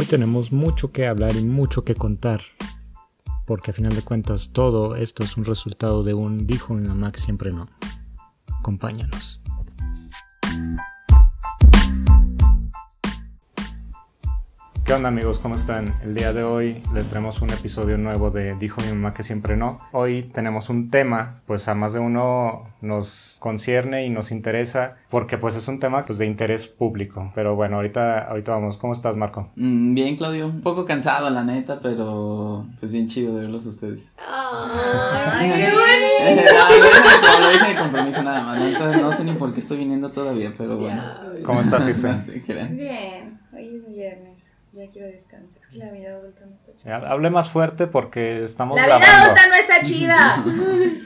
Hoy tenemos mucho que hablar y mucho que contar, porque a final de cuentas todo esto es un resultado de un dijo mi mamá que siempre no. Acompáñanos. ¿Qué onda amigos? ¿Cómo están? El día de hoy les traemos un episodio nuevo de Dijo mi mamá que siempre no. Hoy tenemos un tema, pues a más de uno nos concierne y nos interesa porque pues es un tema pues de interés público. Pero bueno, ahorita, ahorita vamos. ¿Cómo estás Marco? Mm, bien Claudio, un poco cansado la neta, pero pues bien chido de verlos a ustedes. ¡Ay, qué bonito! Como lo dije de compromiso nada más, ¿no? no sé ni por qué estoy viniendo todavía, pero bueno. ¿Cómo estás Irse? Que, Bien, hoy es viernes. Ya quiero descansar. Es que la vida adulta no está chida. Ya, Hable más fuerte porque estamos La vida grabando. adulta no está chida.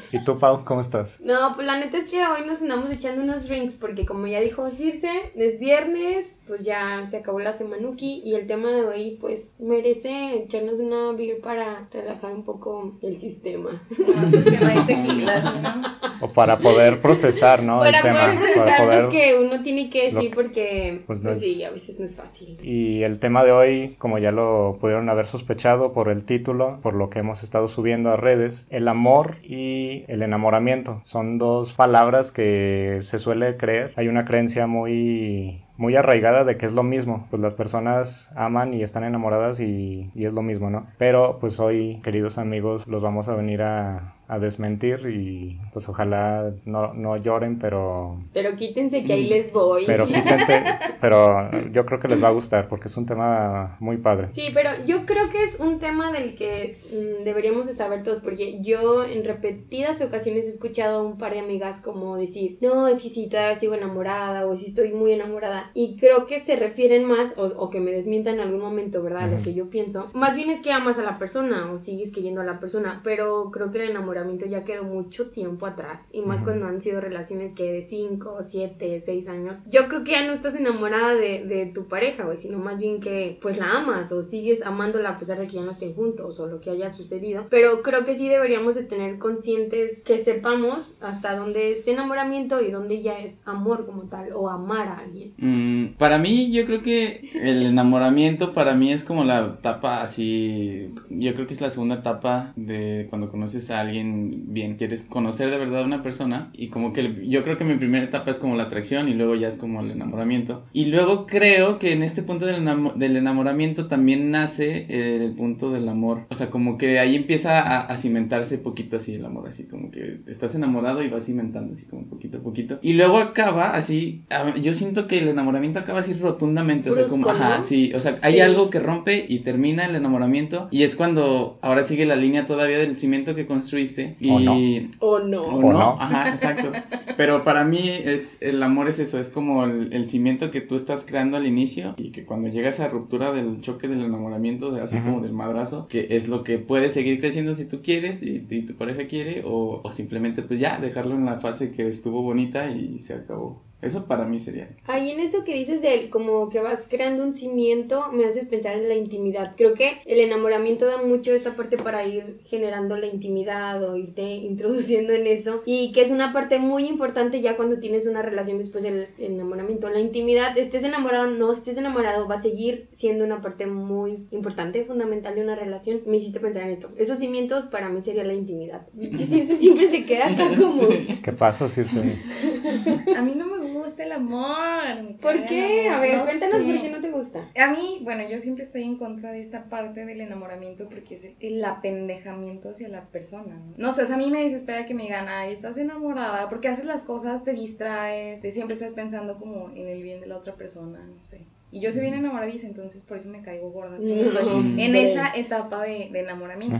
¿Y tú Pau? ¿Cómo estás? No, pues la neta es que hoy nos andamos echando unos drinks porque como ya dijo Circe, es viernes, pues ya se acabó la semanuki y el tema de hoy pues merece echarnos una beer para relajar un poco el sistema. No, pues que no hay tequilas, ¿no? O para poder procesar, ¿no? para el tema. poder procesar para poder... lo que uno tiene que decir lo- porque pues, pues, no sí, a veces no es fácil. Y el tema de hoy, como ya lo pudieron haber sospechado por el título, por lo que hemos estado subiendo a redes, el amor y el enamoramiento son dos palabras que se suele creer. Hay una creencia muy muy arraigada de que es lo mismo, pues las personas aman y están enamoradas y, y es lo mismo, ¿no? Pero pues hoy, queridos amigos, los vamos a venir a, a desmentir y pues ojalá no, no lloren, pero Pero quítense que ahí les voy. pero quítense, pero yo creo que les va a gustar porque es un tema muy padre. Sí, pero yo creo que es un tema del que mm, deberíamos de saber todos, porque yo en repetidas ocasiones he escuchado a un par de amigas como decir, no, es que si todavía sigo enamorada o si estoy muy enamorada. Y creo que se refieren más, o, o que me desmientan en algún momento, ¿verdad? Lo Ujú. que yo pienso. Más bien es que amas a la persona o sigues queriendo a la persona, pero creo que el enamoramiento ya quedó mucho tiempo atrás. Y más Ujú. cuando han sido relaciones que de 5, 7, 6 años. Yo creo que ya no estás enamorada de, de tu pareja, güey, sino más bien que pues la amas o sigues amándola a pesar de que ya no estén juntos o lo que haya sucedido. Pero creo que sí deberíamos de tener conscientes que sepamos hasta dónde es enamoramiento y dónde ya es amor como tal o amar a alguien. Mm, para mí, yo creo que el enamoramiento para mí es como la etapa así. Yo creo que es la segunda etapa de cuando conoces a alguien bien. Quieres conocer de verdad a una persona. Y como que yo creo que mi primera etapa es como la atracción y luego ya es como el enamoramiento. Y luego creo que en este punto del, del enamoramiento también nace el punto del amor. O sea, como que ahí empieza a, a cimentarse poquito así el amor. Así como que estás enamorado y vas cimentando así como poquito a poquito. Y luego acaba así. Yo siento que el enamoramiento acaba así rotundamente. O sea, como, ajá, ¿no? sí. O sea, hay Sí. algo que rompe y termina el enamoramiento. Y es cuando ahora sigue la línea todavía del cimiento que construiste. Y. O no. O no. O O no, no. ajá, exacto. Pero para mí es el amor es eso, es como el, el cimiento que tú estás creando al inicio y que cuando llega esa ruptura del choque del enamoramiento, de, así como del madrazo, que es lo que puede seguir creciendo si tú quieres y, y tu pareja quiere o, o simplemente pues ya dejarlo en la fase que estuvo bonita y se acabó. Eso para mí sería. Ahí en eso que dices de como que vas creando un cimiento, me haces pensar en la intimidad. Creo que el enamoramiento da mucho esta parte para ir generando la intimidad o irte introduciendo en eso. Y que es una parte muy importante ya cuando tienes una relación después del enamoramiento. La intimidad, estés enamorado o no estés enamorado, va a seguir siendo una parte muy importante, fundamental de una relación. Me hiciste pensar en esto. Esos cimientos para mí sería la intimidad. Circe siempre se queda acá como... Sí. ¿Qué pasa, Circe? A mí no me gusta el amor. me ¿Por qué? A ver, no cuéntanos sé. por qué no te gusta. A mí, bueno, yo siempre estoy en contra de esta parte del enamoramiento porque es el, el apendejamiento hacia la persona. ¿no? no sé, sea, a mí me desespera que me digan, ay, estás enamorada, porque haces las cosas, te distraes, te- siempre estás pensando como en el bien de la otra persona, no sé. Y yo soy bien enamoradiza, entonces por eso me caigo gorda. estoy en esa etapa de, de enamoramiento.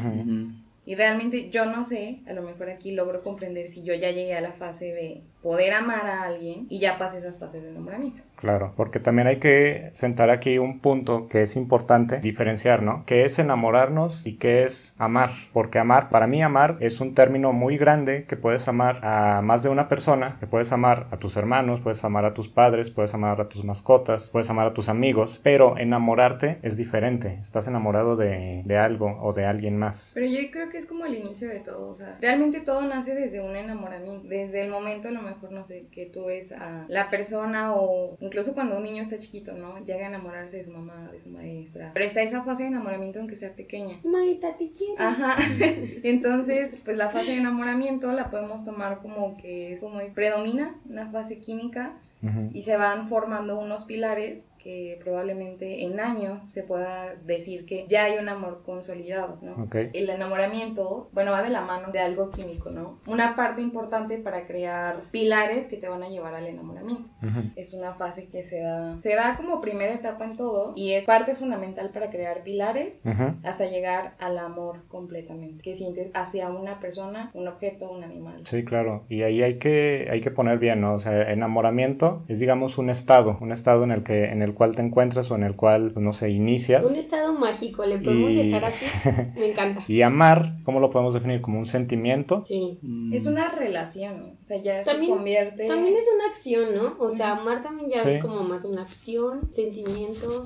Y realmente yo no sé, a lo mejor aquí logro comprender si yo ya llegué a la fase de poder amar a alguien y ya pasé esas fases de enamoramiento. Claro, porque también hay que sentar aquí un punto que es importante diferenciar, ¿no? ¿Qué es enamorarnos y qué es amar? Porque amar, para mí amar es un término muy grande que puedes amar a más de una persona, que puedes amar a tus hermanos, puedes amar a tus padres, puedes amar a tus mascotas, puedes amar a tus amigos, pero enamorarte es diferente, estás enamorado de, de algo o de alguien más. Pero yo creo que es como el inicio de todo, o sea, realmente todo nace desde un enamoramiento, desde el momento a lo mejor no sé, que tú ves a la persona o incluso cuando un niño está chiquito, ¿no? Llega a enamorarse de su mamá, de su maestra. Pero está esa fase de enamoramiento aunque sea pequeña. Mamita, te quiero. Ajá. Entonces, pues la fase de enamoramiento la podemos tomar como que es como es, predomina una fase química Ujú. y se van formando unos pilares que probablemente en años se pueda decir que ya hay un amor consolidado, ¿no? Ok. El enamoramiento, bueno, va de la mano de algo químico, ¿no? Una parte importante para crear pilares que te van a llevar al enamoramiento. Ujú. Es una fase que se da, se da como primera etapa en todo y es parte fundamental para crear pilares Ujú. hasta llegar al amor completamente, que sientes hacia una persona, un objeto, un animal. Sí, claro. Y ahí hay que, hay que poner bien, ¿no? O sea, enamoramiento es, digamos, un estado, un estado en el que, en el cual te encuentras o en el cual, pues, no sé, inicias. Un estado mágico, ¿le podemos Y- dejar así? Me encanta. Y amar, ¿cómo lo podemos definir? Como un sentimiento. Sí. Mm. Es una relación, ¿no? o sea, ya También- se convierte... También es una acción, ¿no? O sea, amar también ya Sí. es como más una acción, sentimiento.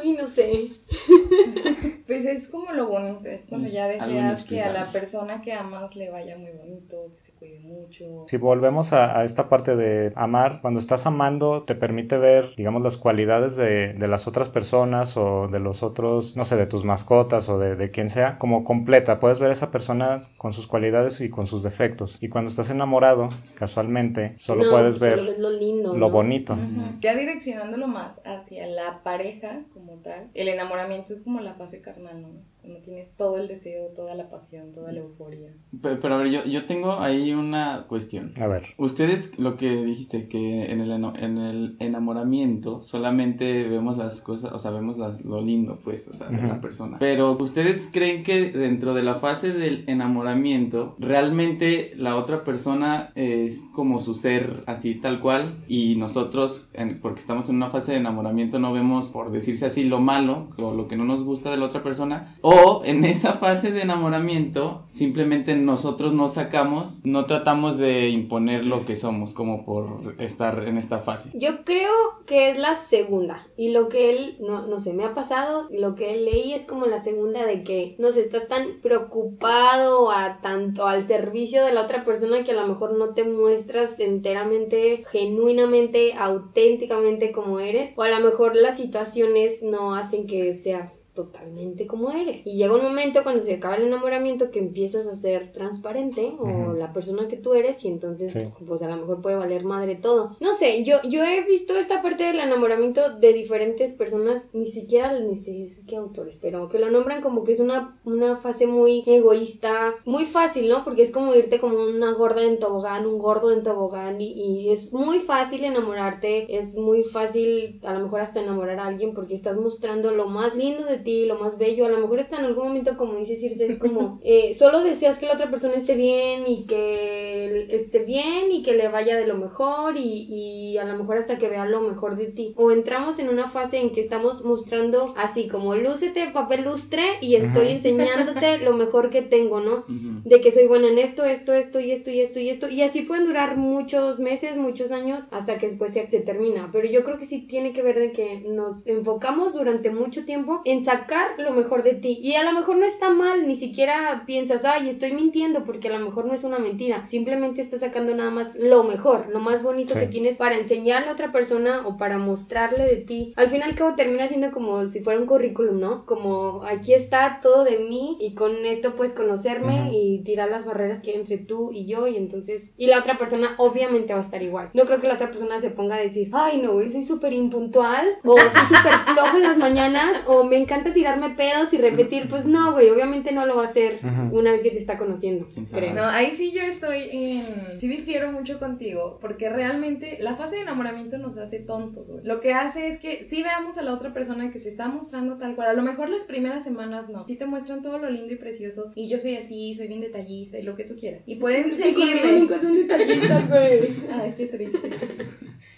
Ay, no sé. Pues es como lo bonito, es cuando Es ya deseas que a la persona que amas le vaya muy bonito, que se cuide mucho. Si volvemos a, a esta parte de amar, cuando estás amando te permite ver, digamos, las cualidades de, de las otras personas o de los otros, no sé, de tus mascotas o de, de quien sea, como completa. Puedes ver a esa persona con sus cualidades y con sus defectos. Y cuando estás enamorado, casualmente, solo No, puedes ver lo lindo. lo ¿no? bonito. Ya direccionándolo más hacia la pareja como tal, el enamoramiento es como la fase carnal, ¿no? Cuando tienes todo el deseo, toda la pasión, toda la euforia. Pe- Pero a ver, yo, yo tengo ahí una cuestión. A ver. Ustedes, lo que dijiste, que en el, eno- en el enamoramiento solamente vemos las cosas, o sea, vemos las- lo lindo, pues, o sea, de la persona. Pero, ¿ustedes creen que dentro de la fase del enamoramiento, realmente la otra persona es como su ser así tal cual? Y nosotros, en- porque estamos en una fase de enamoramiento, no vemos, por decirse así, lo malo o lo que no nos gusta de la otra persona. O en esa fase de enamoramiento, simplemente nosotros no sacamos, no tratamos de imponer lo que somos, como por estar en esta fase. Yo creo que es la segunda. Y lo que él, no, no sé, me ha pasado, lo que él leí es como la segunda de que, no sé, estás tan preocupado a tanto al servicio de la otra persona que a lo mejor no te muestras enteramente, genuinamente, auténticamente como eres. O a lo mejor las situaciones no hacen que seas totalmente como eres. Y llega un momento cuando se acaba el enamoramiento que empiezas a ser transparente o Ujú. la persona que tú eres y entonces Sí. pues a lo mejor puede valer madre todo. No sé, yo, yo he visto esta parte del enamoramiento de diferentes personas, ni siquiera ni sé qué autores, pero que lo nombran como que es una, una fase muy egoísta, muy fácil, ¿no? Porque es como irte como una gorda en tobogán, un gordo en tobogán y, y es muy fácil enamorarte, es muy fácil a lo mejor hasta enamorar a alguien porque estás mostrando lo más lindo de ti, lo más bello, a lo mejor hasta en algún momento como dice Circe, es como eh, solo deseas que la otra persona esté bien y que esté bien y que le vaya de lo mejor y, y a lo mejor hasta que vea lo mejor de ti. O entramos en una fase en que estamos mostrando así como lúcete papel lustre y estoy Ujú. enseñándote lo mejor que tengo, ¿no? Ujú. de que soy buena en esto, esto, esto y esto y esto y esto. Y así pueden durar muchos meses, muchos años, hasta que después se, se termina. Pero yo creo que sí tiene que ver de que nos enfocamos durante mucho tiempo en sacar lo mejor de ti. Y a lo mejor no está mal, ni siquiera piensas, ay, estoy mintiendo, porque a lo mejor no es una mentira. Simplemente estás sacando nada más lo mejor, lo más bonito Sí. que tienes para enseñarle a otra persona o para mostrarle de ti. Al fin y al cabo termina siendo como si fuera un currículum, ¿no? Como aquí está todo de mí y con esto puedes conocerme Ujú. y tirar las barreras que hay entre tú y yo y entonces y la otra persona obviamente va a estar igual. No creo que la otra persona se ponga a decir, ay no, soy súper impuntual o soy súper flojo en las mañanas o me encanta tirarme pedos y repetir. Pues no, güey, obviamente no lo va a hacer una vez que te está conociendo, creo. No, ahí sí yo estoy en... Sí difiero mucho contigo, porque realmente la fase de enamoramiento nos hace tontos, güey. Lo que hace es que sí veamos a la otra persona que se está mostrando tal cual. A lo mejor las primeras semanas no. Sí te muestran todo lo lindo y precioso. Y yo soy así, soy bien detallista y lo que tú quieras. Y pueden seguirme. nunca son detallistas, güey. Ay, qué triste.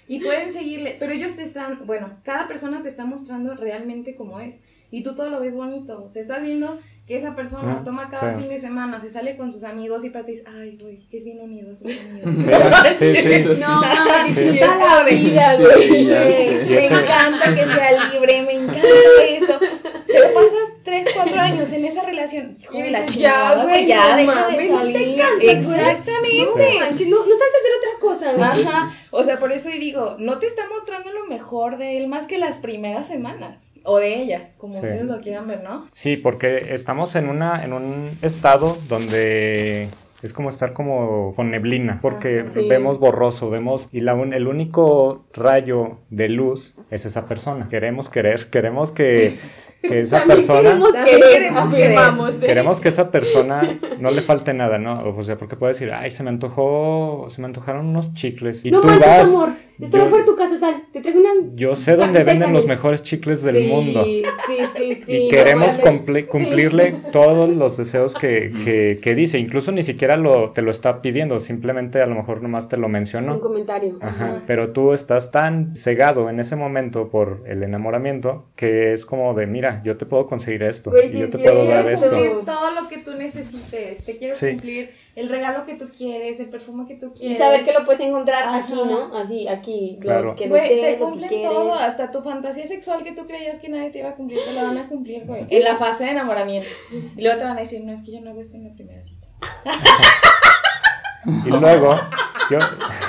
Y pueden seguirle, pero ellos te están, bueno, cada persona te está mostrando realmente cómo es. Y tú todo lo ves bonito. O sea, estás viendo que esa persona Ah, toma cada sí. fin de semana, se sale con sus amigos y para ti dices, ay, güey, es bien unido, sus amigos. Sí, sí, sí. Eso sí. No, mamá, Sí. disfruta la vida, güey. Me encanta que sea libre, me encanta esto. Pero pasas 3, 4 años en esa relación. Hijo de la chingada, ya, güey, ya no deja mames, de no te salir. Exactamente. No manches, no, no sabes hacer otra cosa. güey. Ajá, o sea, por eso y digo, no te está mostrando lo mejor de él más que las primeras semanas. O de ella, como Sí. ustedes lo quieran ver, ¿no? Sí, porque estamos en, una, en un estado donde es como estar como con neblina, porque. Sí. vemos borroso, vemos, y la un- el único rayo de luz es esa persona. Queremos querer, queremos que, que esa También persona... queremos queremos ¿eh? Queremos que esa persona no le falte nada, ¿no? O sea, porque puede decir, ay, se me antojó, se me antojaron unos chicles. Y no tú manches, vas, amor. Estoy yo- afuera de tu casa, sal. Te traigo una. yo sé dónde venden los mejores chicles del Sí, mundo. Sí, sí, sí. Y queremos cumpli- cumplirle todos los deseos que, que, que dice. Incluso ni siquiera lo, te lo está pidiendo, simplemente a lo mejor nomás te lo Un mencionó. comentario. Ajá. Pero tú estás tan cegado en ese momento por el enamoramiento que es como de, mira, yo te puedo conseguir esto Pues y sí, yo te sí, puedo dar esto. todo lo que tú necesites. Te quiero Sí. cumplir el regalo que tú quieres, el perfume que tú Y quieres. saber que lo puedes encontrar Ajá. aquí, ¿no? Así, aquí. Claro. Lo que Güey, desees, te lo que cumplen todo, hasta tu fantasía sexual que tú creías que nadie te iba a cumplir, te la van a cumplir, güey. En la fase de enamoramiento. Y luego te van a decir, no, es que yo no hago esto en la primera cita. Y luego, yo,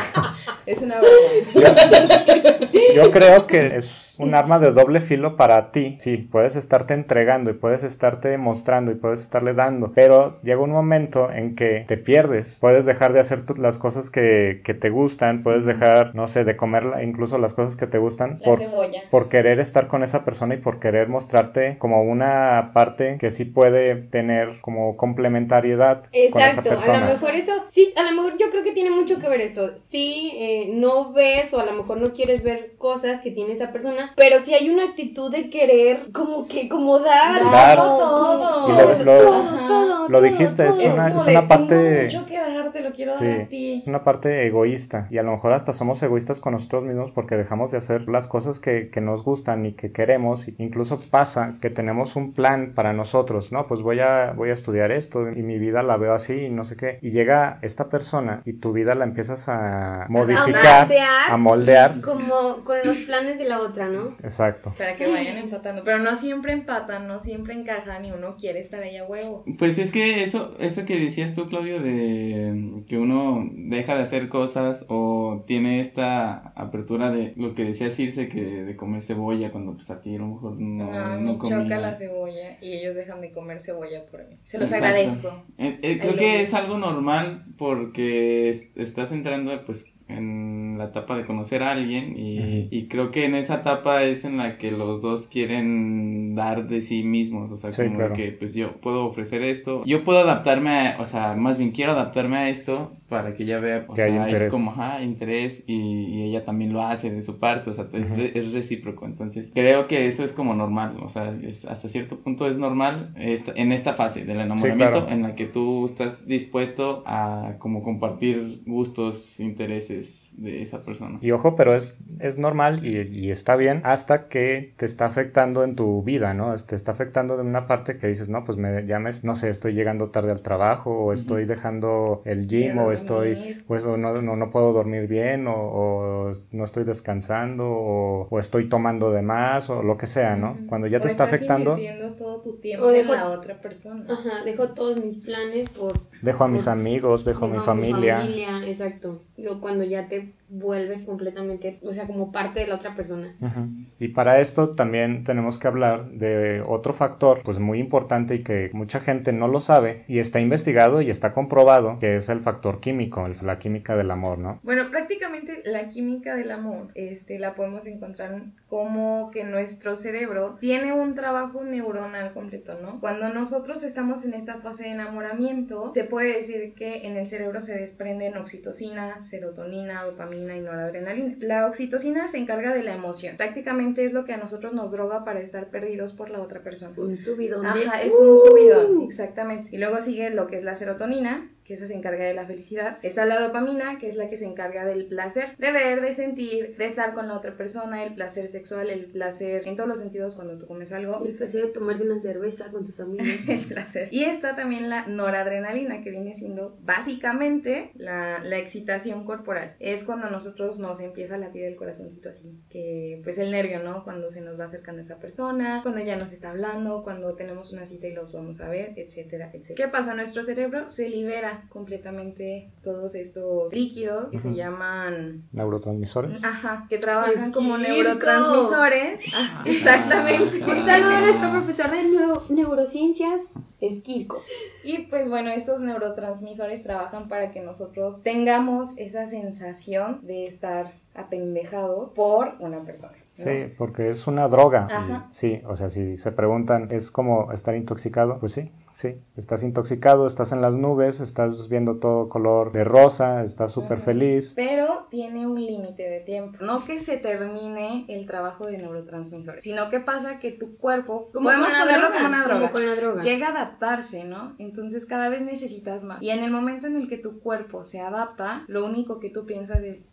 Es una broma. yo, yo creo que es un arma de doble filo para ti. Sí, puedes estarte entregando y puedes estarte mostrando y puedes estarle dando, pero llega un momento en que te pierdes. Puedes dejar de hacer las cosas que, que te gustan, puedes dejar, no sé, de comer incluso las cosas que te gustan por, por querer estar con esa persona y por querer mostrarte como una parte que sí puede tener como complementariedad con esa Exacto, a persona. lo mejor eso, sí, a lo mejor yo creo que tiene mucho que ver esto. Sí, eh, no ves o a lo mejor no quieres ver cosas que tiene esa persona, pero sí hay una actitud de querer como que, como dar. Dar. como- todo. Y lo- lo- todo, todo, lo todo, dijiste, es todo. una- como es de, una parte- mucho que darte, lo quiero Sí. dar a ti. una parte egoísta y a lo mejor hasta somos egoístas con nosotros mismos porque dejamos de hacer las cosas que, que nos gustan y que queremos. Incluso pasa que tenemos un plan para nosotros, ¿no? Pues voy a, voy a estudiar esto y mi vida la veo así y no sé qué. Y llega esta persona y tu vida la empiezas a modificar, moldear. a moldear. Como con los planes de la otra, ¿no? Exacto. Para que vayan empatando. Pero no siempre empatan, no siempre encajan y uno quiere estar ahí a huevo. Pues es que eso, eso que decías tú, Claudio, de que uno deja de hacer cosas o tiene esta apertura de lo que decía Circe, que de comer cebolla cuando pues a ti a lo mejor no, Ah, no me choca la comías. cebolla y ellos dejan de comer cebolla por mí. Se los Exacto. agradezco. Eh, eh, creo que es algo normal porque es- estás entrando pues en la etapa de conocer a alguien y, y creo que en esa etapa es en la que los dos quieren dar de sí mismos, o sea, Sí, como claro. que pues yo puedo ofrecer esto, yo puedo adaptarme a, o sea, más bien quiero adaptarme a esto para que ella vea, o Que sea, hay hay interés. como ajá, interés y, y ella también lo hace de su parte, o sea, es, es recíproco, entonces creo que eso es como normal, o sea, es- hasta cierto punto es normal esta- en esta fase del enamoramiento claro. en la que tú estás dispuesto a como compartir gustos, intereses de esa persona. Y ojo, pero es, es normal y, y está bien hasta que te está afectando en tu vida, ¿no? Te está afectando de una parte que dices, no, pues me llames, no sé, estoy llegando tarde al trabajo o estoy dejando el gym o estoy, dormir. pues o no, no, no puedo dormir bien o, o no estoy descansando o, o estoy tomando de más o lo que sea, ¿no? Cuando ya O te está estás afectando, todo tu tiempo O en la otra persona. Ajá, dejo todos mis planes por... dejo a mis amigos, dejo a mi dejo familia. familia, exacto. Yo cuando ya te vuelves completamente, o sea, como parte de la otra persona. Ujú. Y para esto también tenemos que hablar de otro factor, pues muy importante y que mucha gente no lo sabe y está investigado y está comprobado, que es el factor químico, el- la química del amor, ¿no? Bueno, prácticamente la química del amor, este, la podemos encontrar como que nuestro cerebro tiene un trabajo neuronal completo, ¿no? Cuando nosotros estamos en esta fase de enamoramiento, se puede decir que en el cerebro se desprenden oxitocina, serotonina, dopamina y noradrenalina. La oxitocina se encarga de la emoción. Prácticamente es lo que a nosotros nos droga para estar perdidos por la otra persona. Un subidón de... Ajá, es un subidón, exactamente. Y luego sigue lo que es la serotonina, que esa se encarga de la felicidad. Está la dopamina, que es la que se encarga del placer, de ver, de sentir, de estar con la otra persona, el placer sexual, el placer en todos los sentidos cuando tú comes algo. El placer de tomarte una cerveza con tus amigos. El placer. Y está también la noradrenalina, que viene siendo básicamente la, la excitación corporal. Es cuando nosotros nos empieza a latir el corazoncito así, que pues el nervio, ¿no? Cuando se nos va acercando esa persona, cuando ya nos está hablando, cuando tenemos una cita y los vamos a ver, etcétera, etcétera. ¿Qué pasa? Nuestro cerebro se libera completamente todos estos líquidos que se llaman neurotransmisores. Ajá, que trabajan como neurotransmisores. Ah, exactamente. Un saludo a nuestro profesor de neu- neurociencias, Esquirco. Y pues bueno, estos neurotransmisores trabajan para que nosotros tengamos esa sensación de estar apendejados por una persona. ¿No? Sí, porque es una droga. Ajá. Sí, o sea, si se preguntan, ¿es como estar intoxicado? Pues sí, sí. Estás intoxicado, estás en las nubes, estás viendo todo color de rosa, estás súper feliz. Pero tiene un límite de tiempo. No que se termine el trabajo de neurotransmisores, sino que pasa que tu cuerpo, Como podemos ponerlo droga, como una droga, Como con la droga. llega a adaptarse, ¿no? Entonces cada vez necesitas más. Y en el momento en el que tu cuerpo se adapta, lo único que tú piensas es,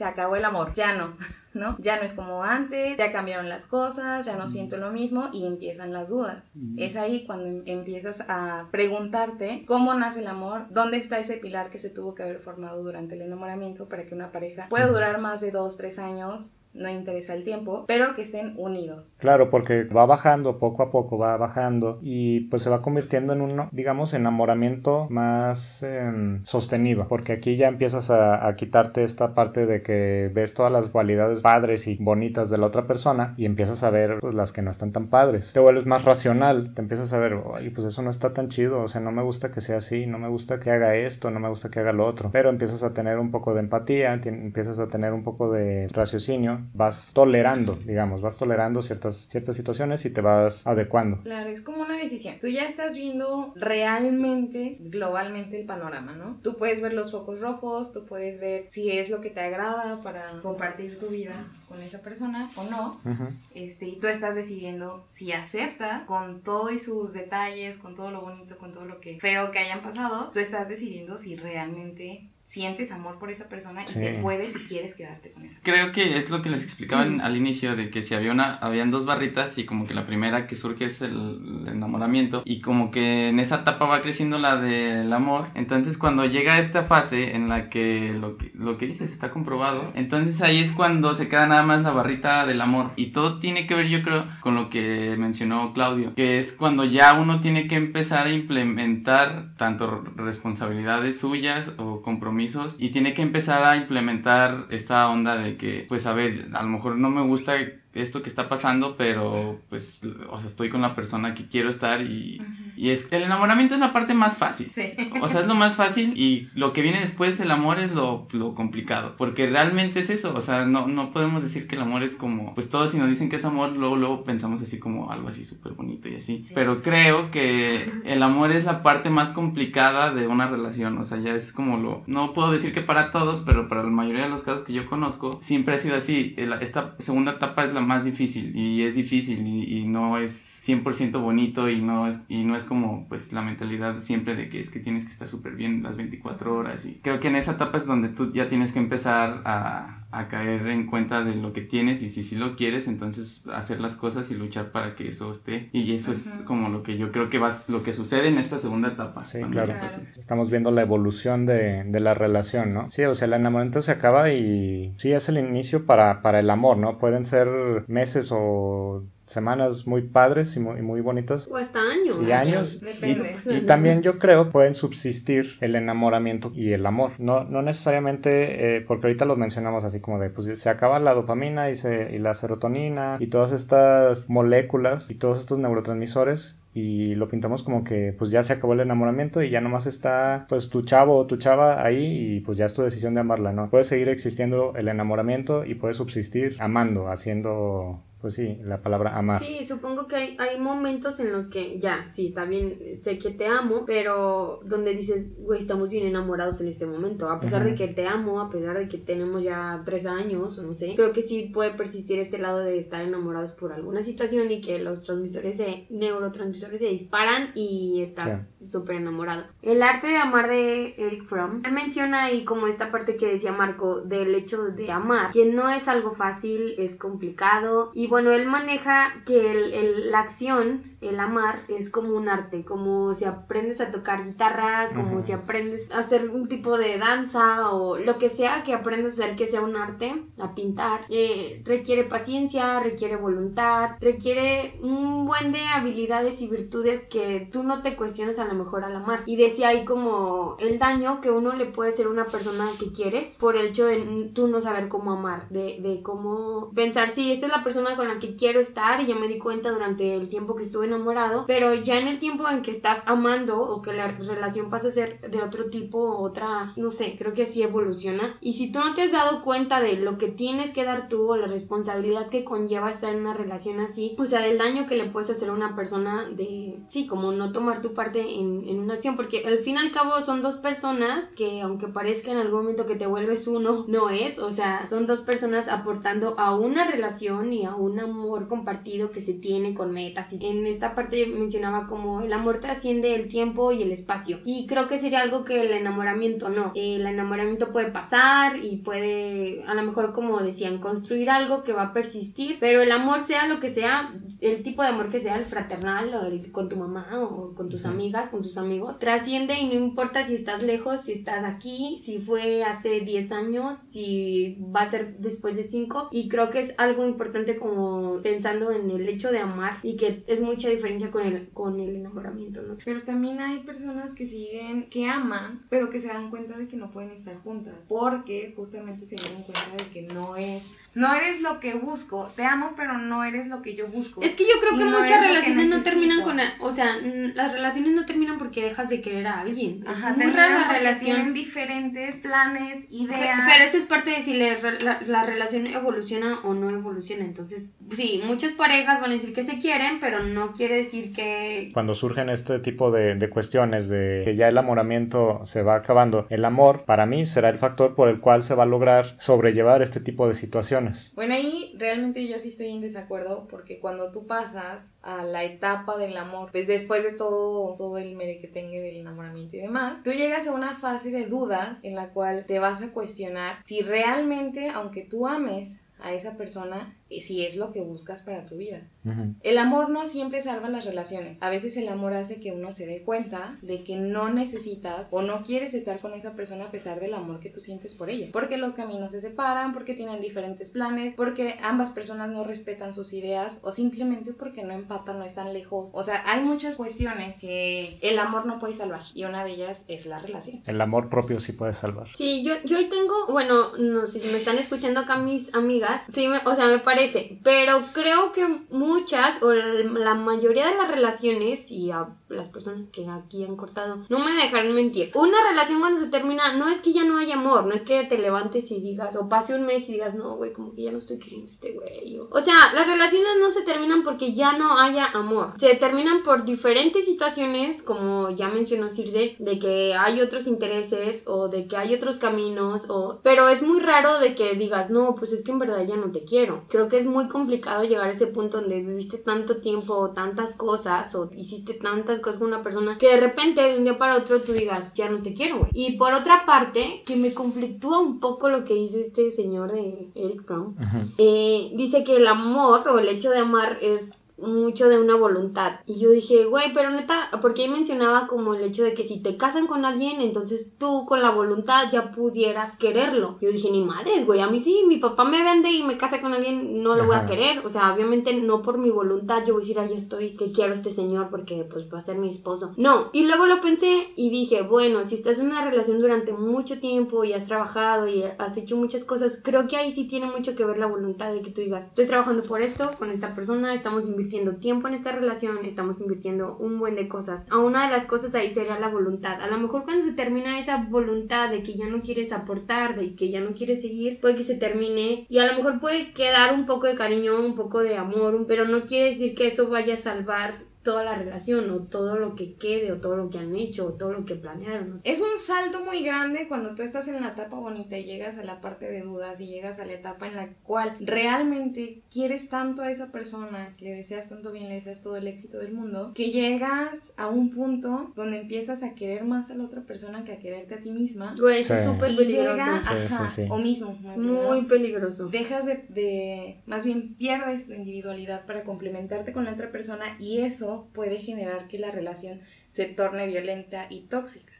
se acabó el amor, ya no, ¿no? Ya no es como antes, ya cambiaron las cosas, ya no siento lo mismo y empiezan las dudas. Es ahí cuando em- empiezas a preguntarte cómo nace el amor, dónde está ese pilar que se tuvo que haber formado durante el enamoramiento para que una pareja pueda durar más de dos, tres años, no interesa el tiempo, pero que estén unidos. Claro, porque va bajando poco a poco, va bajando y pues se va convirtiendo en un, digamos, enamoramiento más em, sostenido, porque aquí ya empiezas a, quitarte esta parte de que ves todas las cualidades padres y bonitas de la otra persona y empiezas a ver pues, las que no están tan padres. Te vuelves más racional, te empiezas a ver, ay, pues eso no está tan chido, o sea, no me gusta que sea así, no me gusta que haga esto, no me gusta que haga lo otro, pero empiezas a tener un poco de empatía, empiezas a tener un poco de raciocinio, vas tolerando, digamos, vas tolerando ciertas, ciertas situaciones y te vas adecuando. Claro, es como una decisión. Tú ya estás viendo realmente, globalmente el panorama, ¿no? Tú puedes ver los focos rojos, tú puedes ver si es lo que te agrada para compartir tu vida con esa persona o no. Ujú. Este, y tú estás decidiendo si aceptas con todo y sus detalles, con todo lo bonito, con todo lo que feo que hayan pasado, tú estás decidiendo si realmente sientes amor por esa persona y Sí. te puedes y quieres quedarte con esa Creo que es lo que les explicaban al inicio de que si había una, habían dos barritas y como que la primera que surge es el, el enamoramiento y como que en esa etapa va creciendo la del amor. Entonces cuando llega esta fase en la que lo que, lo que dices está comprobado, entonces ahí es cuando se queda nada más la barrita del amor y todo tiene que ver yo creo con lo que mencionó Claudio, que es cuando ya uno tiene que empezar a implementar tanto responsabilidades suyas o compromisos y tiene que empezar a implementar esta onda de que, pues a ver, a lo mejor no me gusta esto que está pasando, pero pues, o sea, estoy con la persona que quiero estar y, y es el enamoramiento es la parte más fácil. Sí. O sea, es lo más fácil y lo que viene después, el amor, es lo, lo complicado. Porque realmente es eso. O sea, no, no podemos decir que el amor es como, pues todos si nos dicen que es amor, luego, luego pensamos así como algo así súper bonito y así. Pero creo que el amor es la parte más complicada de una relación. O sea, ya es como lo, no puedo decir que para todos, pero para la mayoría de los casos que yo conozco, siempre ha sido así. El- Esta segunda etapa es la más difícil y es difícil y, y no es 100% bonito y no es, y no es como pues la mentalidad siempre de que es que tienes que estar súper bien las 24 horas y creo que en esa etapa es donde tú ya tienes que empezar a, a caer en cuenta de lo que tienes y si sí lo quieres entonces hacer las cosas y luchar para que eso esté y eso es como lo que yo creo que va lo que sucede en esta segunda etapa Sí, claro. Estamos viendo la evolución de, de la relación, ¿no? Sí, o sea, el enamoramiento se acaba y sí es el inicio para, para el amor, ¿no? Pueden ser meses o semanas muy padres y muy, muy bonitas O hasta años. y años. Depende. Y, y también yo creo pueden subsistir el enamoramiento y el amor. No, no necesariamente, eh, porque ahorita lo mencionamos así como de, pues se acaba la dopamina y, se, y la serotonina y todas estas moléculas y todos estos neurotransmisores. Y lo pintamos como que pues ya se acabó el enamoramiento y ya nomás está pues tu chavo o tu chava ahí y pues ya es tu decisión de amarla, ¿no? Puede seguir existiendo el enamoramiento y puede subsistir amando, haciendo pues sí, la palabra amar. Sí, supongo que hay, hay momentos en los que ya, sí, está bien, sé que te amo, pero donde dices, güey, estamos bien enamorados en este momento, a pesar de que te amo, a pesar de que tenemos ya tres años, o no sé, creo que sí puede persistir este lado de estar enamorados por alguna situación y que los transmisores de neurotransmisores se disparan y estás súper enamorado. El arte de amar de Eric Fromm, él menciona ahí como esta parte que decía Marco del hecho de amar, que no es algo fácil, es complicado y bueno, él maneja que el- el- la acción el amar es como un arte, como si aprendes a tocar guitarra, como si aprendes a hacer un tipo de danza o lo que sea que aprendas a hacer que sea un arte, a pintar. Eh, requiere paciencia, requiere voluntad, requiere un buen de habilidades y virtudes que tú no te cuestiones a lo mejor al amar. Y decía ahí como el daño que uno le puede hacer a una persona que quieres por el hecho de tú no saber cómo amar, de, de cómo pensar si esta es la persona con la que quiero estar y ya me di cuenta durante el tiempo que estuve enamorado, pero ya en el tiempo en que estás amando o que la relación pasa a ser de otro tipo, otra, no sé, creo que así evoluciona. Y si tú no te has dado cuenta de lo que tienes que dar tú o la responsabilidad que conlleva estar en una relación así, o sea, del daño que le puedes hacer a una persona de, sí, como no tomar tu parte en, en una acción, porque al fin y al cabo son dos personas que aunque parezca en algún momento que te vuelves uno, no es, o sea, son dos personas aportando a una relación y a un amor compartido que se tiene con metas. Y en esta parte mencionaba como el amor trasciende el tiempo y el espacio. Y creo que sería algo que el enamoramiento no. El enamoramiento puede pasar y puede, a lo mejor como decían, construir algo que va a persistir, pero el amor sea lo que sea, el tipo de amor que sea, el fraternal o el con tu mamá o con tus amigas, con tus amigos, trasciende y no importa si estás lejos, si estás aquí, si fue hace 10 años, si va a ser después de 5 y creo que es algo importante como pensando en el hecho de amar y que es mucha diferencia con el, con el enamoramiento, ¿no? Pero también hay personas que siguen, que aman, pero que se dan cuenta de que no pueden estar juntas, porque justamente se dieron cuenta de que no es, no eres lo que busco, te amo, pero no eres lo que yo busco. Es que yo creo que no muchas es que relaciones no terminan con, o sea, las relaciones no terminan porque dejas de querer a alguien. Es Ajá, muy terminan rara la relación. tienen diferentes planes, ideas. Pero eso es parte de si la, la- la relación evoluciona o no evoluciona. Entonces, sí, muchas parejas van a decir que se quieren, pero no quiere decir que... Cuando surgen este tipo de, de cuestiones de que ya el enamoramiento se va acabando, el amor para mí será el factor por el cual se va a lograr sobrellevar este tipo de situaciones. Bueno, ahí realmente yo sí estoy en desacuerdo porque cuando tú pasas a la etapa del amor, pues después de todo, todo el merequetengue del enamoramiento y demás, tú llegas a una fase de dudas en la cual te vas a cuestionar si realmente, aunque tú ames a esa persona, si es lo que buscas para tu vida. Ujú. El amor no siempre salva las relaciones. A veces el amor hace que uno se dé cuenta de que no necesitas o no quieres estar con esa persona a pesar del amor que tú sientes por ella. Porque los caminos se separan, porque tienen diferentes planes, porque ambas personas no respetan sus ideas o simplemente porque no empatan, no están lejos. O sea, hay muchas cuestiones que el amor no puede salvar y una de ellas es la relación. El amor propio sí puede salvar. Sí, yo, yo ahí tengo, bueno, no sé si me están escuchando acá mis amigas, sí, me- o sea, me parece, pero creo que muchas o la mayoría de las relaciones y a las personas que aquí han cortado, no me dejarán mentir. Una relación cuando se termina no es que ya no haya amor, no es que te levantes y digas, o pase un mes y digas, no, güey, como que ya no estoy queriendo a este güey. O, sea, las relaciones no se terminan porque ya no haya amor, se terminan por diferentes situaciones, como ya mencionó Circe, de que hay otros intereses o de que hay otros caminos, o... pero es muy raro de que digas, no, pues es que en verdad ya no te quiero. Creo que es muy complicado llegar a ese punto donde viviste tanto tiempo tantas cosas o hiciste tantas cosas con una persona que de repente de un día para otro tú digas, ya no te quiero, güey. Y por otra parte, que me conflictúa un poco lo que dice este señor de Eric Brown, eh, dice que el amor o el hecho de amar es mucho de una voluntad. Y yo dije, güey, pero neta, porque él mencionaba como el hecho de que si te casan con alguien, entonces tú con la voluntad ya pudieras quererlo. Yo dije, ni madres, güey, a mí sí, mi papá me vende y me casa con alguien, no lo voy a querer. O sea, obviamente no por mi voluntad, yo voy a decir, ah, ya estoy, que quiero a este señor porque pues va a ser mi esposo. No, y luego lo pensé y dije, bueno, si estás en una relación durante mucho tiempo y has trabajado y has hecho muchas cosas, creo que ahí sí tiene mucho que ver la voluntad de que tú digas, estoy trabajando por esto, con esta persona, estamos invirtiendo tiempo en esta relación, estamos invirtiendo un buen de cosas. A una de las cosas ahí sería la voluntad. A lo mejor cuando se termina esa voluntad de que ya no quieres aportar, de que ya no quieres seguir, puede que se termine y a lo mejor puede quedar un poco de cariño, un poco de amor, pero no quiere decir que eso vaya a salvar toda la relación o todo lo que quede o todo lo que han hecho o todo lo que planearon. Es un salto muy grande cuando tú estás en la etapa bonita y llegas a la parte de dudas y llegas a la etapa en la cual realmente quieres tanto a esa persona, que le deseas tanto bien, le deseas todo el éxito del mundo, que llegas a un punto donde empiezas a querer más a la otra persona que a quererte a ti misma. Sí. es súper peligroso. llega, Sí, ajá, sí, sí. o mismo. Es muy peligroso. dejas de, de- más bien pierdes tu individualidad para complementarte con la otra persona y eso puede generar que la relación se torne violenta y tóxica.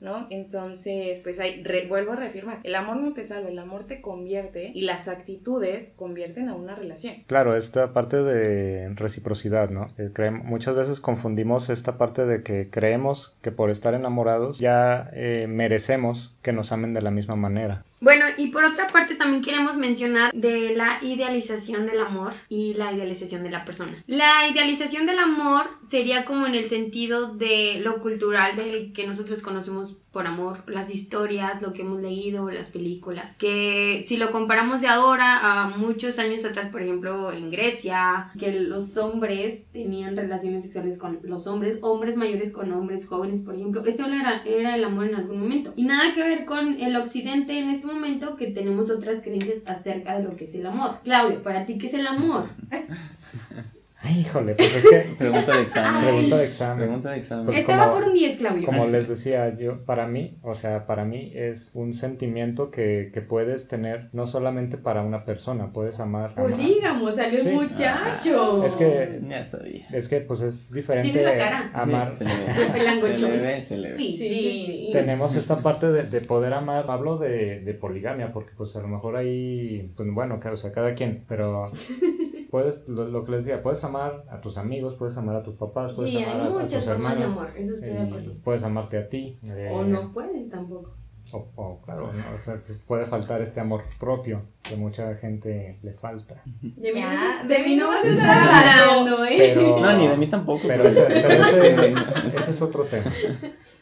¿No? Entonces, pues ahí re- vuelvo a reafirmar, el amor no te salva, el amor te convierte y las actitudes convierten a una relación. Claro, esta parte de reciprocidad, ¿no? Eh, muchas veces confundimos esta parte de que creemos que por estar enamorados ya eh, merecemos que nos amen de la misma manera. Bueno, y por otra parte también queremos mencionar de la idealización del amor y la idealización de la persona. La idealización del amor sería como en el sentido de lo cultural de que nosotros conocemos por amor, las historias, lo que hemos leído, las películas, que si lo comparamos de ahora a muchos años atrás, por ejemplo, en Grecia, que los hombres tenían relaciones sexuales con los hombres, hombres mayores con hombres jóvenes, por ejemplo, eso era, era el amor en algún momento. Y nada que ver con el occidente en este momento, que tenemos otras creencias acerca de lo que es el amor. Claudio, ¿para ti qué es el amor? Ay, híjole, pues es que Pregunta de examen. pregunta de examen. Pregunta de examen. Pues este como- va por un 10, Claudio. Como les decía yo, para mí, o sea, para mí es un sentimiento que, que puedes tener no solamente para una persona, puedes amar. Polígamo, salió Sí. el muchacho. Es que Ya sabía. es que pues es diferente Tiene la cara. amar. Sí, se le ve. Se le ve, se le ve. Sí, sí, sí. Tenemos esta parte de, de poder amar, hablo de, de poligamia, porque pues a lo mejor ahí, pues bueno, o sea, cada quien, pero puedes, lo, lo que les decía, puedes amar a tus amigos, puedes amar a tus papás, puedes Sí, amar hay a- a, muchas tus formas de hermanos, amor, eso estoy de y acuerdo. puedes amarte a ti. eh, O no puedes tampoco. O, o, claro, ¿no? o sea, puede faltar este amor propio que mucha gente le falta. De mí, no- de mí no vas a estar hablando. ¿eh? Pero, No, ni de mí tampoco. pero ese, pero ese- ese es otro tema.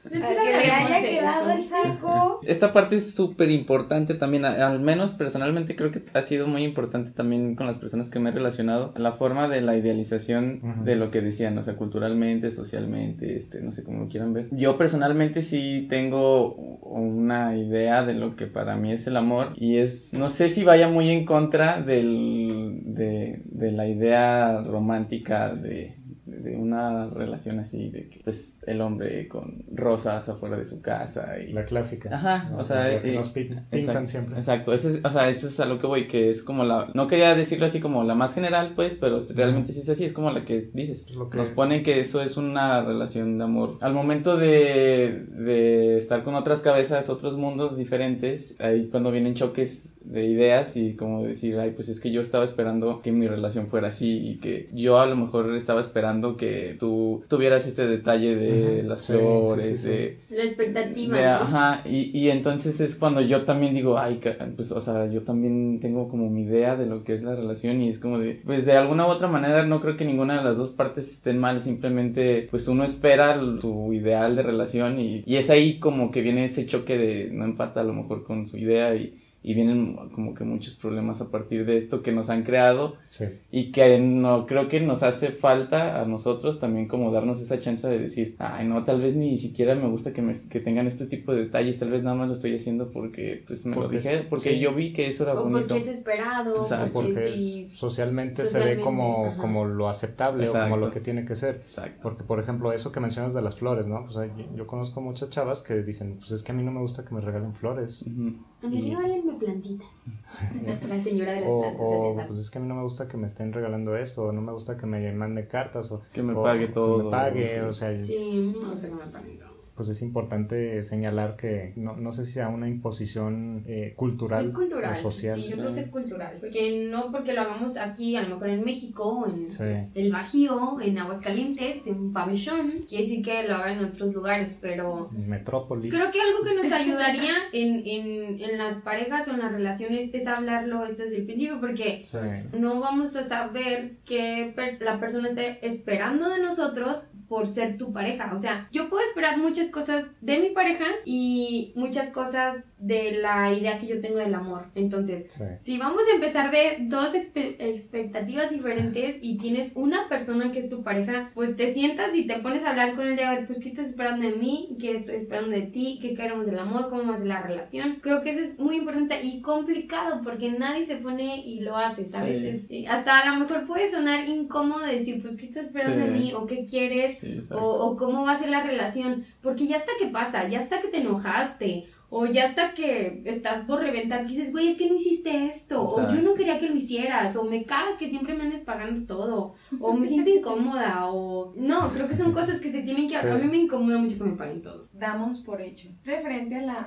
Al que le haya quedado el saco. Esta parte es súper importante también, al menos personalmente creo que ha sido muy importante también con las personas que me he relacionado, la forma de la idealización de lo que decían, o sea, culturalmente, socialmente, este, no sé cómo lo quieran ver. Yo personalmente sí tengo una idea de lo que para mí es el amor y es, no sé si vaya muy en contra del, de, de la idea romántica de de una relación así de que pues el hombre con rosas afuera de su casa y La clásica. Ajá, ¿no? o sea, que eh, nos pin- pintan Exacto, siempre. Exacto, ese es, o sea, eso es a lo que voy, que es como la, no quería decirlo así como la más general, pues, pero realmente sí es así, es como la que dices. Es lo que- Nos pone que eso es una relación de amor. Al momento de, de estar con otras cabezas, otros mundos diferentes, ahí cuando vienen choques de ideas y como decir, ay, pues es que yo estaba esperando que mi relación fuera así y que yo a lo mejor estaba esperando que tú tuvieras este detalle de las sí, flores, sí, sí, sí. de La expectativa. de- ¿no? ajá, y, y entonces es cuando yo también digo, ay, pues, o sea, yo también tengo como mi idea de lo que es la relación y es como de, pues de alguna u otra manera no creo que ninguna de las dos partes estén mal, simplemente pues uno espera su ideal de relación y, y es ahí como que viene ese choque de no empata a lo mejor con su idea y, y vienen como que muchos problemas a partir de esto que nos han creado Sí. y que no creo que nos hace falta a nosotros también como darnos esa chance de decir, ay no, tal vez ni siquiera me gusta que, me, que tengan este tipo de detalles, tal vez nada más lo estoy haciendo porque pues me Porque lo dije, es- porque sí. yo vi que eso era O bonito. porque es esperado, Exacto. porque, Porque sí. es- socialmente, se Socialmente, ve como, ajá. como lo aceptable o como Exacto. lo que tiene que ser. Exacto. Porque, por ejemplo, eso que mencionas de las flores, ¿no? Pues, yo, yo conozco muchas chavas que dicen, pues es que a mí no me gusta que me regalen flores. Ujú. A mí Y- regálenme plantitas. La señora de las O, plantas. o, pues es que a mí no me gusta que me estén regalando esto, o no me gusta que me manden cartas, o Que me o pague que todo. me pague, o sea, Sí, me gusta que me paguen todo. Pues es importante señalar que no, no sé si sea una imposición eh, cultural, Es cultural. o social. Sí, yo creo que es cultural. Porque no porque lo hagamos aquí, a lo mejor en México, en Sí. el Bajío, en Aguascalientes, en Pabellón, quiere decir que lo hagan en otros lugares, pero Metrópolis. Creo que algo que nos ayudaría en, en, en las parejas o en las relaciones es hablarlo esto desde el principio, porque Sí. no vamos a saber que per- la persona esté esperando de nosotros por ser tu pareja. O sea, yo puedo esperar muchas cosas de mi pareja y muchas cosas de la idea que yo tengo del amor. Entonces, Sí. si vamos a empezar de dos expe- expectativas diferentes y tienes una persona que es tu pareja, pues te sientas y te pones a hablar con él de a ver, pues qué estás esperando de mí, qué estoy esperando de ti, qué queremos del amor, cómo va a ser la relación. Creo que eso es muy importante y complicado porque nadie se pone y lo hace, ¿sabes? Sí. Es- eh, hasta a lo mejor puede sonar incómodo decir, pues qué estás esperando Sí. de mí o qué quieres Sí, o, o cómo va a ser la relación, porque ya hasta que pasa, ya hasta que te enojaste, O ya hasta que estás por reventar, dices, güey, es que no hiciste esto. O yo no quería que lo hicieras. O me caga que siempre me andes pagando todo. O me siento incómoda. O no, creo que son cosas que se tienen que... Sí. A mí me incomoda mucho que me paguen todo. damos por hecho. Referente a la,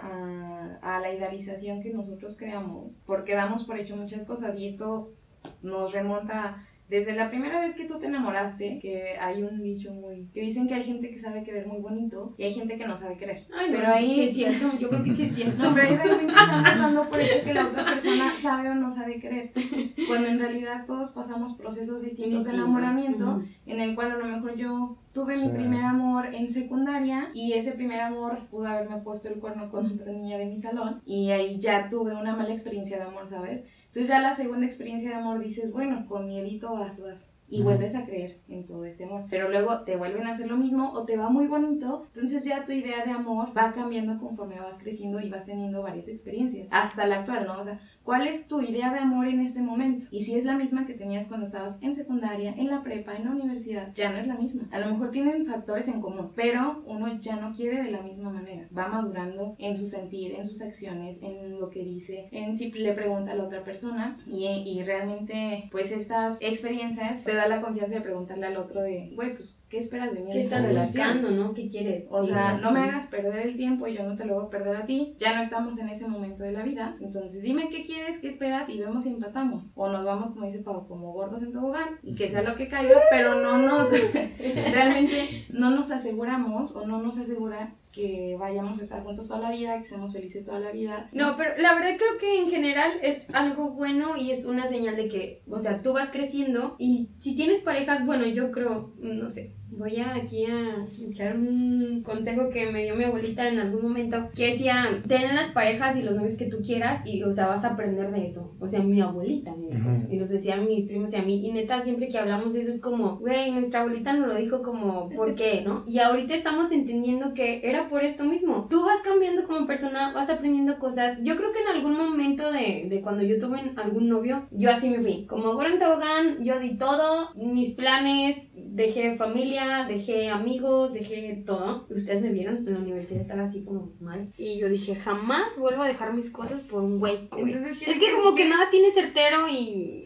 a, a la idealización que nosotros creamos, porque damos por hecho muchas cosas y esto nos remonta desde la primera vez que tú te enamoraste, que hay un dicho muy... que dicen que hay gente que sabe querer muy bonito y hay gente que no sabe querer. Ay, no, Pero ahí- sí es cierto. Yo creo que sí es cierto. No, pero ahí realmente estamos dando por hecho que la otra persona sabe o no sabe querer. Cuando en realidad todos pasamos procesos distintos de Distintos. enamoramiento, Ujú. en el cual a lo mejor yo tuve mi Sí. primer amor en secundaria y ese primer amor pudo haberme puesto el cuerno con otra niña de mi salón y ahí ya tuve una mala experiencia de amor, ¿sabes? Entonces ya la segunda experiencia de amor dices, bueno, con miedito vas, vas. Y vuelves a creer en todo este amor. Pero luego te vuelven a hacer lo mismo o te va muy bonito. Entonces ya tu idea de amor va cambiando conforme vas creciendo y vas teniendo varias experiencias. Hasta la actual, ¿no? O sea, ¿cuál es tu idea de amor en este momento? Y si es la misma que tenías cuando estabas en secundaria, en la prepa, en la universidad, ya no es la misma. A lo mejor tienen factores en común, pero uno ya no quiere de la misma manera. Va madurando en su sentir, en sus acciones, en lo que dice, en si le pregunta a la otra persona. Y, realmente, pues estas experiencias te da la confianza de preguntarle al otro de, güey, pues, ¿qué esperas de mí ¿Qué estás buscando, no? ¿Qué quieres? O Sí, sea, no me hagas perder el tiempo y yo no te lo voy a perder a ti. Ya no estamos en ese momento de la vida. Entonces dime qué quieres, qué esperas y vemos si empatamos. O nos vamos, como dice Pau, como gordos en tobogán y que sea lo que caiga, pero no nos, realmente no nos aseguramos o no nos asegura que vayamos a estar juntos toda la vida, que seamos felices toda la vida. No, pero la verdad creo que en general es algo bueno y es una señal de que, o sea, tú vas creciendo y si tienes parejas, bueno, yo creo, no sé, voy a aquí a echar un consejo que me dio mi abuelita en algún momento, que decía, ten las parejas y los novios que tú quieras y, o sea, vas a aprender de eso. O sea, mi abuelita me dijo Ujú. eso y nos decía a mis primos y a mí y neta, siempre que hablamos de eso es como, güey, nuestra abuelita nos lo dijo como, ¿por qué, no? Y ahorita estamos entendiendo que era por esto mismo. Tú vas cambiando como persona, vas aprendiendo cosas. Yo creo que en algún momento de, de cuando yo tuve algún novio, yo así me fui. Como ahora en Tobogán, yo di todo, mis planes, dejé familia, dejé amigos, dejé todo. Ustedes me vieron en la universidad estar así como mal. Y yo dije, jamás vuelvo a dejar mis cosas por un güey. güey. Entonces, Es que como que nada tiene certero y...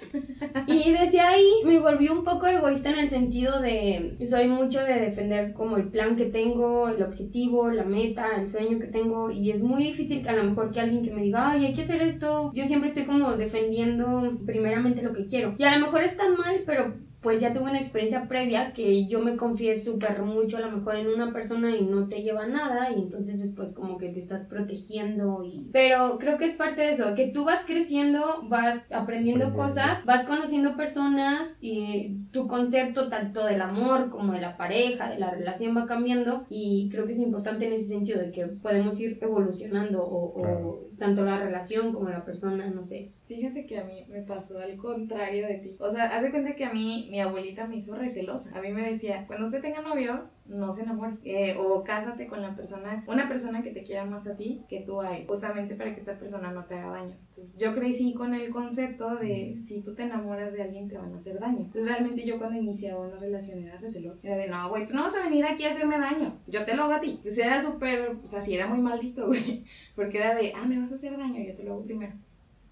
Y desde ahí me volví un poco egoísta en el sentido de... Soy mucho de defender como el plan que tengo, el objetivo, la meta, el sueño que tengo. Y es muy difícil que a lo mejor que alguien que me diga, ay, hay que hacer esto. Yo siempre estoy como defendiendo primeramente lo que quiero. Y a lo mejor está mal, pero pues ya tuve una experiencia previa que yo me confié súper mucho a lo mejor en una persona y no te lleva nada y entonces después como que te estás protegiendo y... Pero creo que es parte de eso, que tú vas creciendo, vas aprendiendo cosas, vas conociendo personas y tu concepto tanto del amor como de la pareja, de la relación va cambiando y creo que es importante en ese sentido de que podemos ir evolucionando o, o tanto la relación como la persona, no sé. Fíjate que a mí me pasó al contrario de ti. O sea, haz de cuenta que a mí mi abuelita me hizo recelosa. A mí me decía, cuando usted tenga novio, no se enamore. Eh, o cásate con la persona, una persona que te quiera más a ti que tú a él. Justamente para que esta persona no te haga daño. Entonces yo crecí con el concepto de si tú te enamoras de alguien te van a hacer daño. Entonces realmente yo cuando iniciaba una relación era recelosa. Era de, no, güey, tú no vas a venir aquí a hacerme daño. Yo te lo hago a ti. Entonces era súper, o sea, sí era muy maldito, güey. Porque era de, ah, me vas a hacer daño, yo te lo hago primero.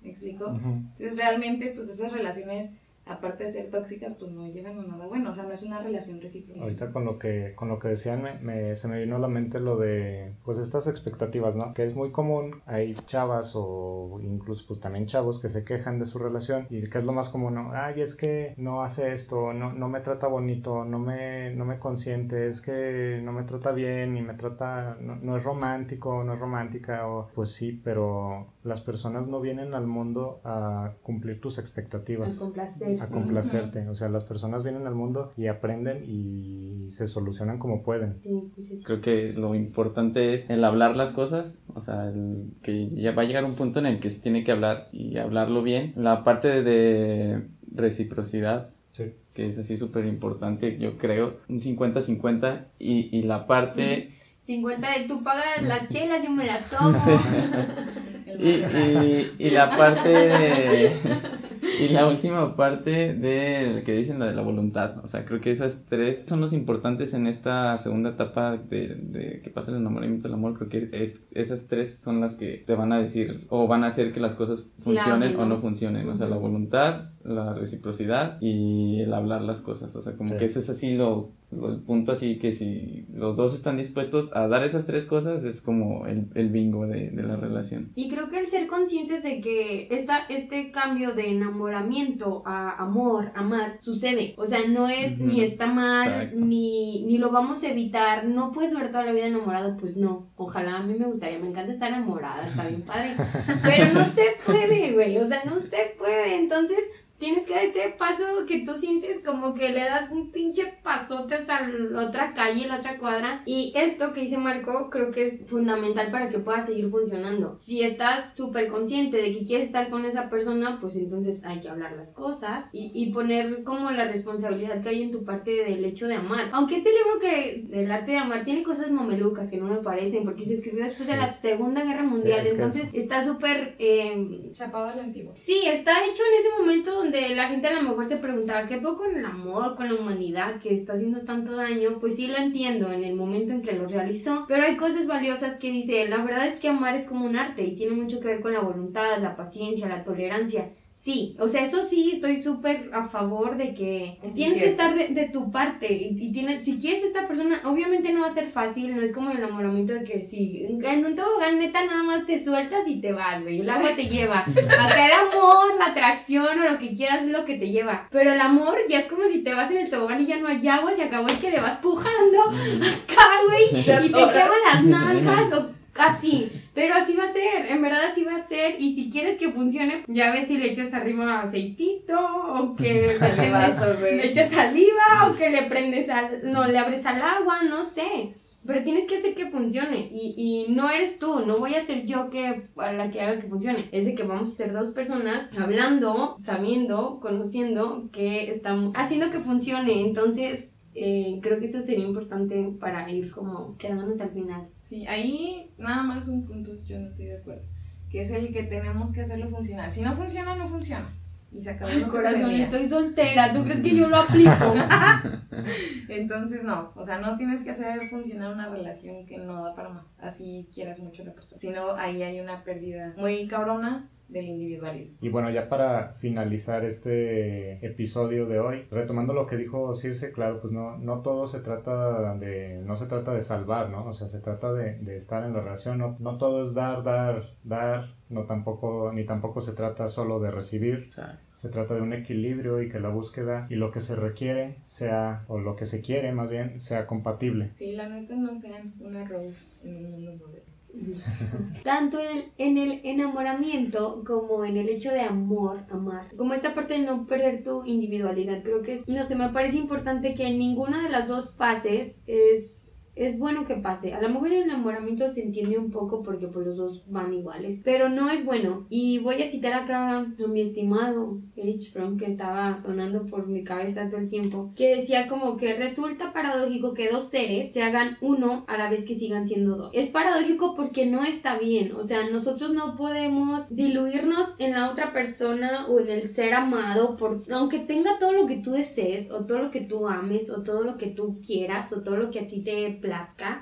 ¿Me explico? Entonces realmente pues esas relaciones, aparte de ser tóxicas, pues no llevan a nada bueno, o sea, no es una relación recíproca. Ahorita con lo que con lo que decían me, me- se me vino a la mente lo de pues estas expectativas, ¿no? Que es muy común, hay chavas o incluso pues también chavos que se quejan de su relación y que es lo más común, ¿no? Ay, es que no hace esto, no, no me trata bonito, no me, no me consiente, es que no me trata bien y me trata, no, no es romántico, no es romántica o pues sí, pero las personas no vienen al mundo a cumplir tus A expectativas complacer. a complacerte. O sea, las personas vienen al mundo y aprenden y se solucionan como pueden. Sí, sí, sí. Creo que lo importante es el hablar las cosas, o sea, el que ya va a llegar un punto en el que se tiene que hablar y hablarlo bien. La parte de reciprocidad, Sí. que es así súper importante, yo creo, un 50-50 y, y la parte... 50 de tú pagas las chelas, yo me las tomo. Sí. Y, y- y la parte de, Y la última parte de lo que dicen, la de la voluntad. O sea, creo que esas tres son los importantes en esta segunda etapa de, de que pasa el enamoramiento del amor. Creo que es, esas tres son las que te van a decir o van a hacer que las cosas funcionen Claro. o no funcionen. O sea, la voluntad, la reciprocidad y el hablar las cosas. O sea, como Sí. que eso es así lo, lo- el punto así que si los dos están dispuestos a dar esas tres cosas es como el, el bingo de, de la relación. Y creo que el ser conscientes de que esta, este cambio de enamoramiento a amor, amar, sucede. O sea, no es ni está mal, ni, ni lo vamos a evitar. No puedes durar toda la vida enamorado, pues no. Ojalá a mí me gustaría, me encanta estar enamorada, está bien padre. Pero no se puede, güey. O sea, no se puede. Entonces, tienes que dar este paso que tú sientes como que le das un pinche pasote hasta la otra calle, la otra cuadra. Y esto que dice Marco, creo que es fundamental para que pueda seguir funcionando. Si estás súper consciente de que quieres estar con esa persona, pues entonces hay que hablar las cosas y, y poner como la responsabilidad que hay en tu parte del hecho de amar. Aunque este libro que del arte de amar tiene cosas mamelucas que no me parecen, porque se escribió después de Sí. la Segunda Guerra Mundial, es que entonces está súper... eh, Chapado a la antigua. Sí, está hecho en ese momento donde la gente a lo mejor se preguntaba qué poco con el amor, con la humanidad que está haciendo tanto daño. Pues sí lo entiendo en el momento en que lo realizó, pero hay cosas valiosas que dice, la verdad es que amar es como un arte y tiene mucho que ver con la voluntad, la paciencia, la tolerancia. Sí, o sea, eso sí, estoy súper a favor de que Eso es tienes que estar de, de tu parte y, y tienes, si quieres esta persona, obviamente no va a ser fácil, no es como el enamoramiento de que si en un tobogán neta nada más te sueltas y te vas, güey, el agua te lleva. Acá el amor, la atracción o lo que quieras es lo que te lleva. Pero el amor ya es como si te vas en el tobogán y ya no hay agua, se acabó y que le vas pujando acá, güey, y te queman las nalgas o así. Pero así va a ser, en verdad así va a ser. Y si quieres que funcione, ya ves si le echas arriba aceitito o que le, vaso, le echas saliva o que le prendes al, no, le abres al agua, no sé. Pero tienes que hacer que funcione. Y, y no eres tú, no voy a ser yo que a la que haga que funcione. Es de que vamos a ser dos personas hablando, sabiendo, conociendo que estamos haciendo que funcione. Entonces, eh, creo que eso sería importante para ir como quedándonos al final. Sí, ahí nada más un punto yo no estoy de acuerdo. Que es el que tenemos que hacerlo funcionar. Si no funciona, no funciona. Y se acabó lo se Corazón, estoy soltera. ¿Tú crees que yo lo aplico? Entonces, no, o sea, no tienes que hacer funcionar una relación que no da para más. Así quieras mucho a la persona. Si no, ahí hay una pérdida muy cabrona del individualismo. Y bueno, ya para finalizar este episodio de hoy, retomando lo que dijo Circe, claro, pues no, no todo se trata de, no se trata de salvar, ¿no? O sea, se trata de, de estar en la relación, no, no todo es dar, dar, dar, no tampoco, ni tampoco se trata solo de recibir, se trata de un equilibrio y que la búsqueda y lo que se requiere sea, o lo que se quiere más bien, sea compatible. Sí, la neta no sean una rose en un mundo moderno. Tanto en, en el enamoramiento como en el hecho de amor, amar. Como esta parte de no perder tu individualidad. Creo que es, no sé, me parece importante que en ninguna de las dos fases es, es bueno que pase. A lo mejor el enamoramiento se entiende un poco porque pues los dos van iguales. Pero no es bueno. Y voy a citar acá a mi estimado H. Fromm que estaba sonando por mi cabeza todo el tiempo. Que decía como que resulta paradójico que dos seres se hagan uno a la vez que sigan siendo dos. Es paradójico porque no está bien. O sea, nosotros no podemos diluirnos en la otra persona o en el ser amado. Por, aunque tenga todo lo que tú desees o todo lo que tú ames o todo lo que tú quieras o todo lo que a ti te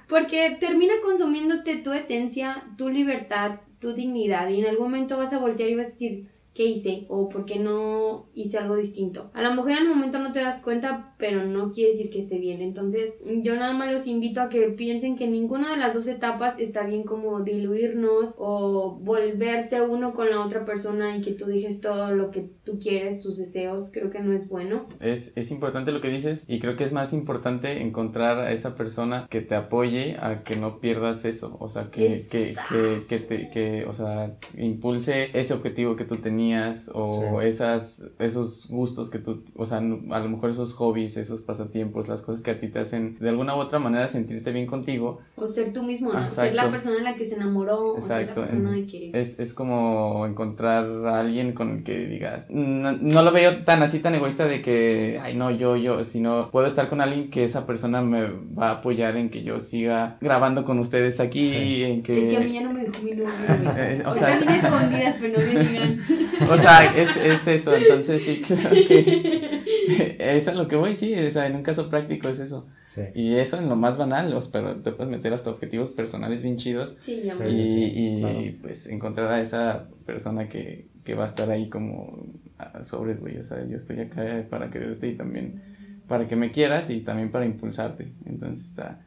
Porque termina consumiéndote tu esencia, tu libertad, tu dignidad y en algún momento vas a voltear y vas a decir, ¿qué hice? O ¿por qué no hice algo distinto? A lo mejor en el momento no te das cuenta, pero no quiere decir que esté bien. Entonces, yo nada más los invito a que piensen que ninguna de las dos etapas está bien como diluirnos o volverse uno con la otra persona y que tú dejes todo lo que tú quieres, tus deseos. Creo que no es bueno. es, es importante lo que dices y creo que es más importante encontrar a esa persona que te apoye a que no pierdas eso, o sea, que, que, que, que, te- que, o sea, impulse ese objetivo que tú tenías o Sí. esas, esos gustos que tú, o sea, a lo mejor esos hobbies, esos pasatiempos, las cosas que a ti te hacen de alguna u otra manera sentirte bien contigo, O ser tú mismo, ¿no? Exacto. Ser la persona en la que se enamoró o ser la Exacto. persona de que es, es como encontrar a alguien con el que digas, no, no lo veo tan así, tan egoísta de que, ay, no, yo, yo, sino puedo estar con alguien que esa persona me va a apoyar en que yo siga grabando con ustedes aquí, Sí. en que... Es que a mí ya no me dejó mi novio, güey. Eh, o O sea, sea, también escondidas, pero no me digan. O sea, es, es eso, entonces sí, creo que es a lo que voy, sí, o sea, en un caso práctico es eso. Sí. Y eso en lo más banal, los, pero te puedes meter hasta objetivos personales bien chidos Sí, ya Sí, me- y, sí, y, claro. pues encontrar a esa persona que, que va a estar ahí como a sobres, güey, o sea, yo estoy acá para quererte y también para que me quieras y también para impulsarte. Entonces está,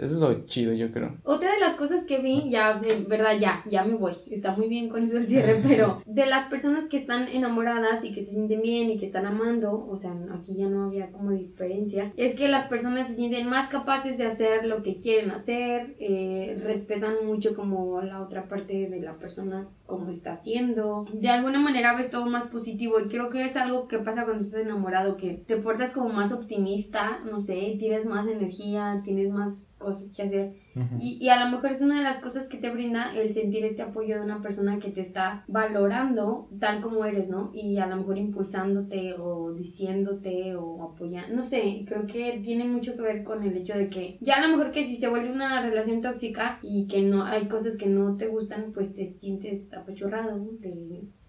eso es lo chido, yo creo. Otra de las cosas que vi, ya, de verdad, ya, ya me voy. Está muy bien con eso el cierre, pero de las personas que están enamoradas y que se sienten bien y que están amando, o sea, aquí ya no había como diferencia, es que las personas se sienten más capaces de hacer lo que quieren hacer, eh, respetan mucho como la otra parte de la persona, como está haciendo. De alguna manera ves todo más positivo y creo que es algo que pasa cuando estás enamorado, que te portas como más optimista, no sé, tienes más energía, tienes más cosas que hacer. Y, y a lo mejor es una de las cosas que te brinda el sentir este apoyo de una persona que te está valorando tal como eres, ¿no? Y a lo mejor impulsándote o diciéndote o apoyando, no sé, creo que tiene mucho que ver con el hecho de que ya a lo mejor que si se vuelve una relación tóxica y que no hay cosas que no te gustan, pues te sientes apachurrado, te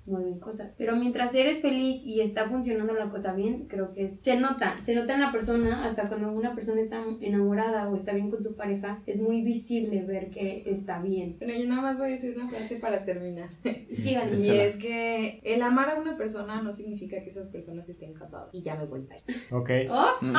mueven cosas. Pero mientras eres feliz y está funcionando la cosa bien, creo que es- se nota, se nota en la persona, hasta cuando una persona está enamorada o está bien con su pareja, es muy visible ver que está bien. Bueno, yo nada más voy a decir una frase para terminar. Síganme. Y es que el amar a una persona no significa que esas personas estén casadas. Y ya me voy. bye. Ok, Oh, Mm.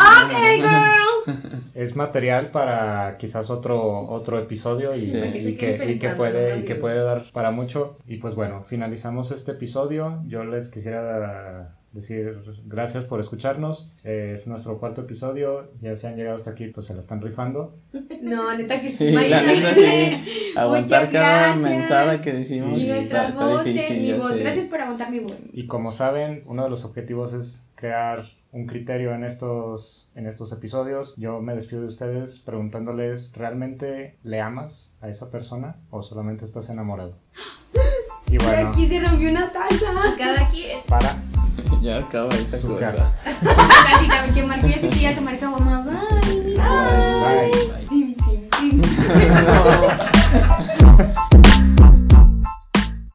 es material para quizás otro, otro episodio y, Sí. Y que, y que puede, y que puede dar para mucho. Y pues bueno, finalizamos este episodio. Yo les quisiera decir gracias por escucharnos. Eh, es nuestro cuarto episodio. Ya se han llegado hasta aquí, pues se la están rifando. No, neta que Sí, la neta sí. Aguantar cada mensada que decimos. Y nuestras está voces, difícil, mi voz. sé. Gracias por aguantar mi voz. Y como saben, uno de los objetivos es crear un criterio en estos, en estos episodios. Yo me despido de ustedes preguntándoles, ¿realmente le amas a esa persona o solamente estás enamorado? Y bueno, Aquí se rompió una taza. Cada quien. para Ya acaba esa su cosa. casa. Casita, porque marcó ya se tira, te marca mamá. Bye. Bye. Bye. Tim, tim, tim. No.